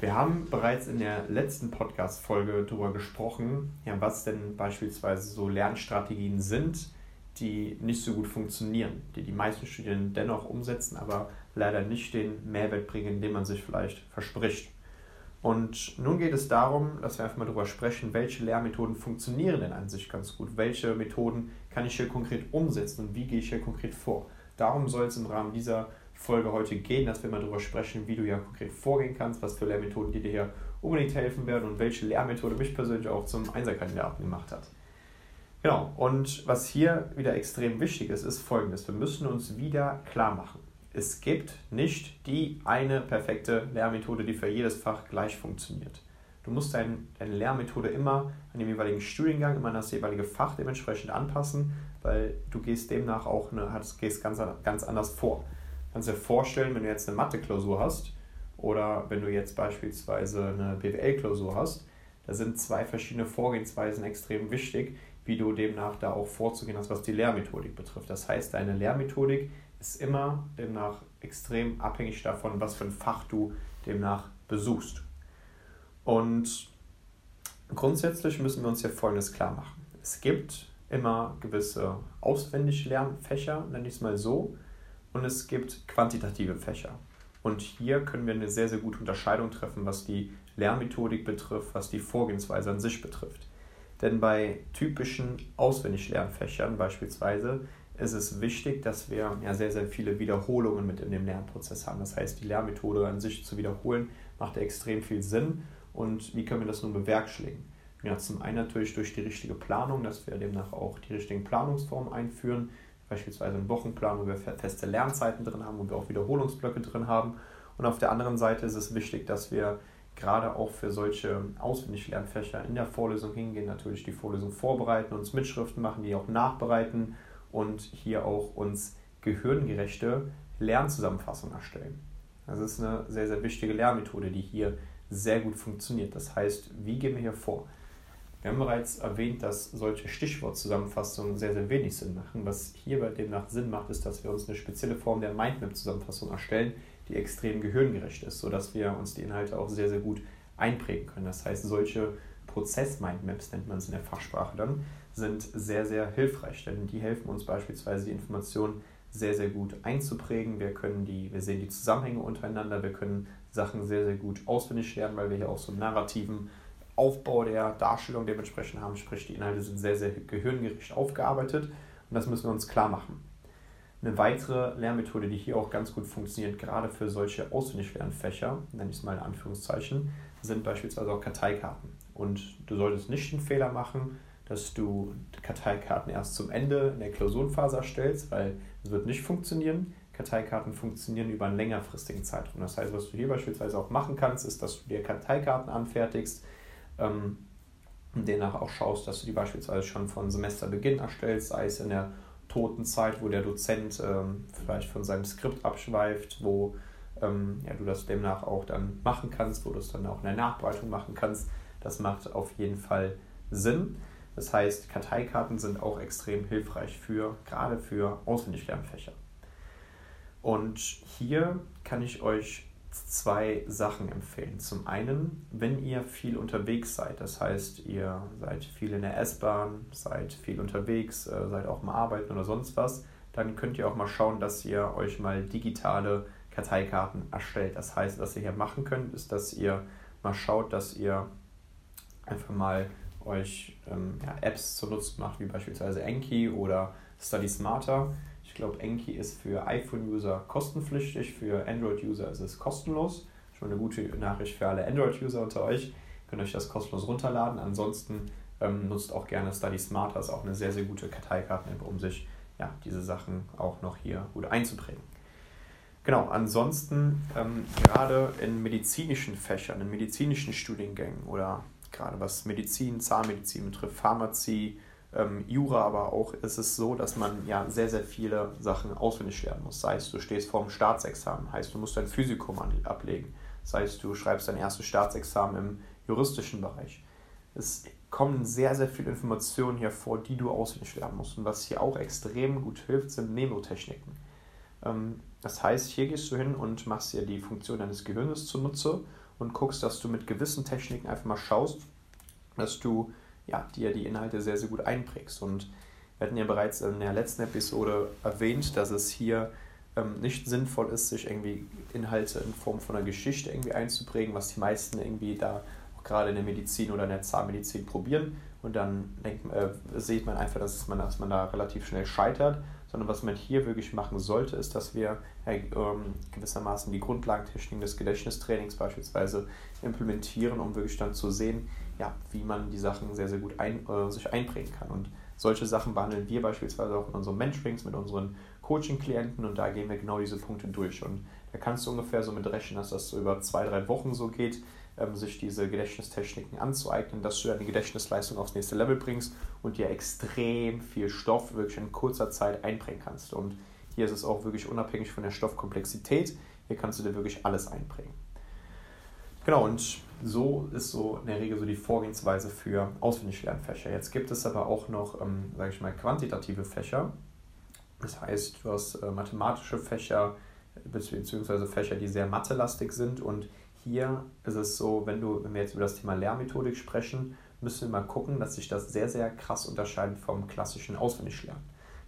Wir haben bereits in der letzten Podcast-Folge darüber gesprochen, ja, was denn beispielsweise so Lernstrategien sind, die nicht so gut funktionieren, die die meisten Studierenden dennoch umsetzen, aber leider nicht den Mehrwert bringen, den man sich vielleicht verspricht. Und nun geht es darum, dass wir einfach mal darüber sprechen, welche Lehrmethoden funktionieren denn an sich ganz gut, welche Methoden kann ich hier konkret umsetzen und wie gehe ich hier konkret vor. Darum soll es im Rahmen dieser Folge heute gehen, dass wir mal darüber sprechen, wie du ja konkret vorgehen kannst, was für Lehrmethoden die dir hier unbedingt helfen werden und welche Lehrmethode mich persönlich auch zum Einserkandidaten gemacht hat. Genau, und was hier wieder extrem wichtig ist, ist folgendes. Wir müssen uns wieder klar machen. Es gibt nicht die eine perfekte Lehrmethode, die für jedes Fach gleich funktioniert. Du musst dein, deine Lehrmethode immer an dem jeweiligen Studiengang, immer an das jeweilige Fach dementsprechend anpassen, weil du gehst demnach auch eine, gehst ganz, ganz anders vor kannst dir vorstellen, wenn du jetzt eine Mathe-Klausur hast oder wenn du jetzt beispielsweise eine BWL-Klausur hast, da sind zwei verschiedene Vorgehensweisen extrem wichtig, wie du demnach da auch vorzugehen hast, was die Lehrmethodik betrifft. Das heißt, deine Lehrmethodik ist immer demnach extrem abhängig davon, was für ein Fach du demnach besuchst. Und grundsätzlich müssen wir uns hier Folgendes klar machen. Es gibt immer gewisse auswendig Lernfächer, nenne ich es mal so, und es gibt quantitative Fächer. Und hier können wir eine sehr, sehr gute Unterscheidung treffen, was die Lernmethodik betrifft, was die Vorgehensweise an sich betrifft. Denn bei typischen Auswendiglernfächern beispielsweise ist es wichtig, dass wir ja sehr, sehr viele Wiederholungen mit in dem Lernprozess haben. Das heißt, die Lernmethode an sich zu wiederholen macht extrem viel Sinn. Und wie können wir das nun bewerkstelligen? Ja, zum einen natürlich durch die richtige Planung, dass wir demnach auch die richtigen Planungsformen einführen, beispielsweise einen Wochenplan, wo wir feste Lernzeiten drin haben, wo wir auch Wiederholungsblöcke drin haben. Und auf der anderen Seite ist es wichtig, dass wir gerade auch für solche Auswendiglernfächer in der Vorlesung hingehen, natürlich die Vorlesung vorbereiten, uns Mitschriften machen, die auch nachbereiten und hier auch uns gehirngerechte Lernzusammenfassungen erstellen. Das ist eine sehr, sehr wichtige Lernmethode, die hier sehr gut funktioniert. Das heißt, wie gehen wir hier vor? Wir haben bereits erwähnt, dass solche Stichwortzusammenfassungen sehr, sehr wenig Sinn machen. Was hier bei demnach Sinn macht, ist, dass wir uns eine spezielle Form der Mindmap-Zusammenfassung erstellen, die extrem gehirngerecht ist, sodass wir uns die Inhalte auch sehr, sehr gut einprägen können. Das heißt, solche Prozess-Mindmaps nennt man es in der Fachsprache dann, sind sehr, sehr hilfreich, denn die helfen uns beispielsweise die Informationen sehr, sehr gut einzuprägen. Wir können die, wir sehen die Zusammenhänge untereinander, wir können Sachen sehr, sehr gut auswendig lernen, weil wir hier auch so einen narrativen Aufbau der Darstellung dementsprechend haben, sprich die Inhalte sind sehr, sehr gehirngerecht aufgearbeitet und das müssen wir uns klar machen. Eine weitere Lernmethode, die hier auch ganz gut funktioniert, gerade für solche Auswendiglernfächer, nenne ich es mal in Anführungszeichen, sind beispielsweise auch Karteikarten. Und du solltest nicht den Fehler machen, dass du Karteikarten erst zum Ende in der Klausurenphase erstellst, weil es wird nicht funktionieren. Karteikarten funktionieren über einen längerfristigen Zeitraum. Das heißt, was du hier beispielsweise auch machen kannst, ist, dass du dir Karteikarten anfertigst, ähm, und demnach auch schaust, dass du die beispielsweise schon von Semesterbeginn erstellst, sei es in der toten Zeit, wo der Dozent ähm, vielleicht von seinem Skript abschweift, wo ähm, ja, du das demnach auch dann machen kannst, wo du es dann auch in der Nachbereitung machen kannst. Das macht auf jeden Fall Sinn. Das heißt, Karteikarten sind auch extrem hilfreich für, gerade für Auswendiglernfächer. Und hier kann ich euch zwei Sachen empfehlen. Zum einen, wenn ihr viel unterwegs seid, das heißt, ihr seid viel in der S-Bahn, seid viel unterwegs, äh, seid auch mal arbeiten oder sonst was, dann könnt ihr auch mal schauen, dass ihr euch mal digitale Karteikarten erstellt. Das heißt, was ihr hier machen könnt, ist, dass ihr mal schaut, dass ihr einfach mal euch ähm, ja, Apps zunutze macht, wie beispielsweise Enki oder Study Smarter ich glaube, Enki ist für iPhone-User kostenpflichtig, für Android-User ist es kostenlos. Schon eine gute Nachricht für alle Android-User unter euch. Könnt euch das kostenlos runterladen. Ansonsten ähm, nutzt auch gerne Study Smarter, ist auch eine sehr, sehr gute Karteikarten-App, um sich ja, diese Sachen auch noch hier gut einzuprägen. Genau, ansonsten ähm, gerade in medizinischen Fächern, in medizinischen Studiengängen oder gerade was Medizin, Zahnmedizin betrifft, Pharmazie, ähm, Jura aber auch, ist es so, dass man ja sehr, sehr viele Sachen auswendig lernen muss. Sei es, du stehst vor dem Staatsexamen, heißt, du musst dein Physikum ablegen. Sei es, du schreibst dein erstes Staatsexamen im juristischen Bereich. Es kommen sehr, sehr viele Informationen hier vor, die du auswendig lernen musst. Und was hier auch extrem gut hilft, sind Nemotechniken. Ähm, das heißt, hier gehst du hin und machst dir die Funktion deines Gehirns zunutze und guckst, dass du mit gewissen Techniken einfach mal schaust, dass du ja, dir die Inhalte sehr, sehr gut einprägst. Und wir hatten ja bereits in der letzten Episode erwähnt, dass es hier ähm, nicht sinnvoll ist, sich irgendwie Inhalte in Form von einer Geschichte irgendwie einzuprägen, was die meisten irgendwie da gerade in der Medizin oder in der Zahnmedizin probieren. Und dann denkt, äh, sieht man einfach, dass man, dass man da relativ schnell scheitert sondern was man hier wirklich machen sollte, ist, dass wir äh, gewissermaßen die Grundlagentechniken des Gedächtnistrainings beispielsweise implementieren, um wirklich dann zu sehen, ja, wie man die Sachen sehr, sehr gut ein, äh, sich einprägen kann. Und solche Sachen behandeln wir beispielsweise auch in unseren Mentorings mit unseren Coaching-Klienten und da gehen wir genau diese Punkte durch. Und da kannst du ungefähr so mit rechnen, dass das so über zwei, drei Wochen so geht, ähm, sich diese Gedächtnistechniken anzueignen, dass du deine Gedächtnisleistung aufs nächste Level bringst und dir extrem viel Stoff wirklich in kurzer Zeit einbringen kannst. Und hier ist es auch wirklich unabhängig von der Stoffkomplexität. Hier kannst du dir wirklich alles einbringen. Genau, und so ist so in der Regel so die Vorgehensweise für Auswendiglernfächer. Jetzt gibt es aber auch noch, ähm, sage ich mal, quantitative Fächer. Das heißt, du hast äh, mathematische Fächer, beziehungsweise Fächer, die sehr mathelastig sind und hier ist es so, wenn, du, wenn wir jetzt über das Thema Lehrmethodik sprechen, müssen wir mal gucken, dass sich das sehr, sehr krass unterscheidet vom klassischen Auswendiglernen.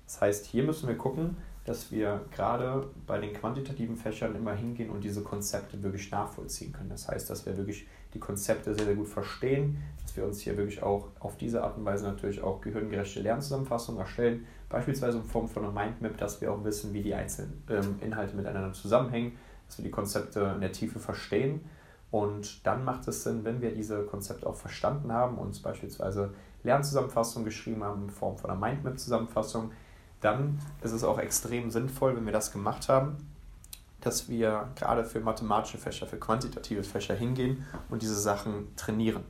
Das heißt, hier müssen wir gucken, dass wir gerade bei den quantitativen Fächern immer hingehen und diese Konzepte wirklich nachvollziehen können. Das heißt, dass wir wirklich die Konzepte sehr, sehr gut verstehen, dass wir uns hier wirklich auch auf diese Art und Weise natürlich auch gehirngerechte Lernzusammenfassungen erstellen, beispielsweise in Form von einer Mindmap, dass wir auch wissen, wie die einzelnen ähm, Inhalte miteinander zusammenhängen dass wir die Konzepte in der Tiefe verstehen. Und dann macht es Sinn, wenn wir diese Konzepte auch verstanden haben, uns beispielsweise Lernzusammenfassungen geschrieben haben in Form von einer Mindmap-Zusammenfassung, dann ist es auch extrem sinnvoll, wenn wir das gemacht haben, dass wir gerade für mathematische Fächer, für quantitative Fächer hingehen und diese Sachen trainieren.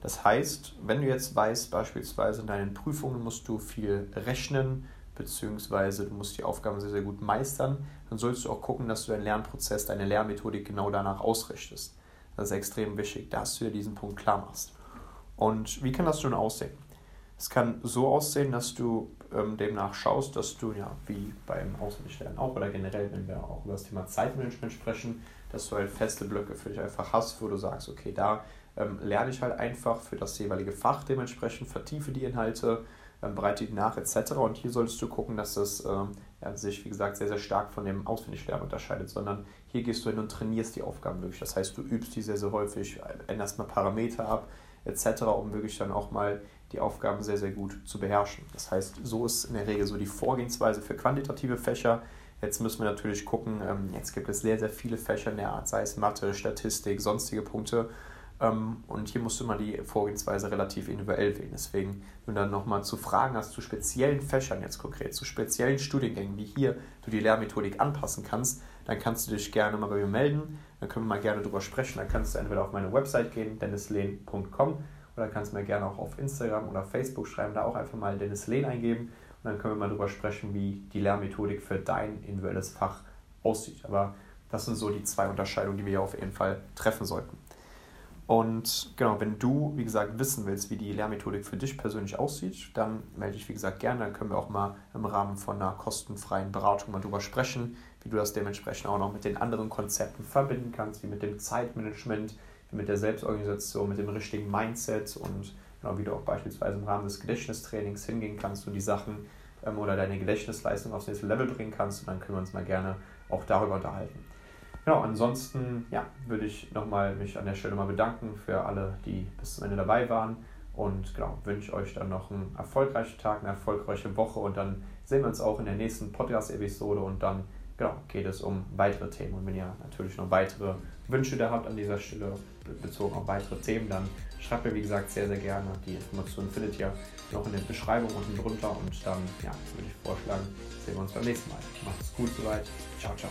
Das heißt, wenn du jetzt weißt, beispielsweise in deinen Prüfungen musst du viel rechnen, beziehungsweise du musst die Aufgaben sehr, sehr gut meistern, dann solltest du auch gucken, dass du deinen Lernprozess, deine Lernmethodik genau danach ausrichtest. Das ist extrem wichtig, dass du dir diesen Punkt klar machst. Und wie kann das schon aussehen? Es kann so aussehen, dass du ähm, demnach schaust, dass du, ja, wie beim Auswendiglernen auch oder generell, wenn wir auch über das Thema Zeitmanagement sprechen, dass du halt feste Blöcke für dich einfach hast, wo du sagst, okay, da ähm, lerne ich halt einfach für das jeweilige Fach dementsprechend, vertiefe die Inhalte, ähm, bereite die nach etc. Und hier solltest du gucken, dass das ähm, ja, sich, wie gesagt, sehr, sehr stark von dem Auswendiglernen unterscheidet, sondern hier gehst du hin und trainierst die Aufgaben wirklich. Das heißt, du übst die sehr, sehr häufig, änderst mal Parameter ab etc., um wirklich dann auch mal die Aufgaben sehr, sehr gut zu beherrschen. Das heißt, so ist in der Regel so die Vorgehensweise für quantitative Fächer. Jetzt müssen wir natürlich gucken, ähm, jetzt gibt es sehr, sehr viele Fächer in der Art, sei es Mathe, Statistik, sonstige Punkte. Ähm, und hier musst du mal die Vorgehensweise relativ individuell wählen. Deswegen, wenn du dann nochmal zu Fragen hast zu speziellen Fächern jetzt konkret, zu speziellen Studiengängen, wie hier du die Lehrmethodik anpassen kannst, dann kannst du dich gerne mal bei mir melden. Dann können wir mal gerne drüber sprechen. Dann kannst du entweder auf meine Website gehen, dennislehn.com, oder kannst mir gerne auch auf Instagram oder Facebook schreiben, da auch einfach mal Dennis Lehn eingeben. Und dann können wir mal drüber sprechen, wie die Lehrmethodik für dein individuelles Fach aussieht. Aber das sind so die zwei Unterscheidungen, die wir hier auf jeden Fall treffen sollten. Und genau, wenn du, wie gesagt, wissen willst, wie die Lehrmethodik für dich persönlich aussieht, dann melde dich, wie gesagt, gerne. Dann können wir auch mal im Rahmen von einer kostenfreien Beratung mal drüber sprechen, wie du das dementsprechend auch noch mit den anderen Konzepten verbinden kannst, wie mit dem Zeitmanagement, wie mit der Selbstorganisation, mit dem richtigen Mindset und genau, wie du auch beispielsweise im Rahmen des Gedächtnistrainings hingehen kannst und die Sachen ähm, oder deine Gedächtnisleistung aufs nächste Level bringen kannst. Und dann können wir uns mal gerne auch darüber unterhalten. Genau, ansonsten ja, würde ich nochmal mich an der Stelle mal bedanken für alle, die bis zum Ende dabei waren. Und genau, wünsche euch dann noch einen erfolgreichen Tag, eine erfolgreiche Woche und dann sehen wir uns auch in der nächsten Podcast-Episode und dann genau, geht es um weitere Themen. Und wenn ihr natürlich noch weitere Wünsche da habt an dieser Stelle, bezogen auf weitere Themen, dann schreibt mir wie gesagt sehr, sehr gerne. Die Informationen findet ihr noch in der Beschreibung unten drunter und dann ja, würde ich vorschlagen, sehen wir uns beim nächsten Mal. Macht es gut soweit. Ciao, ciao.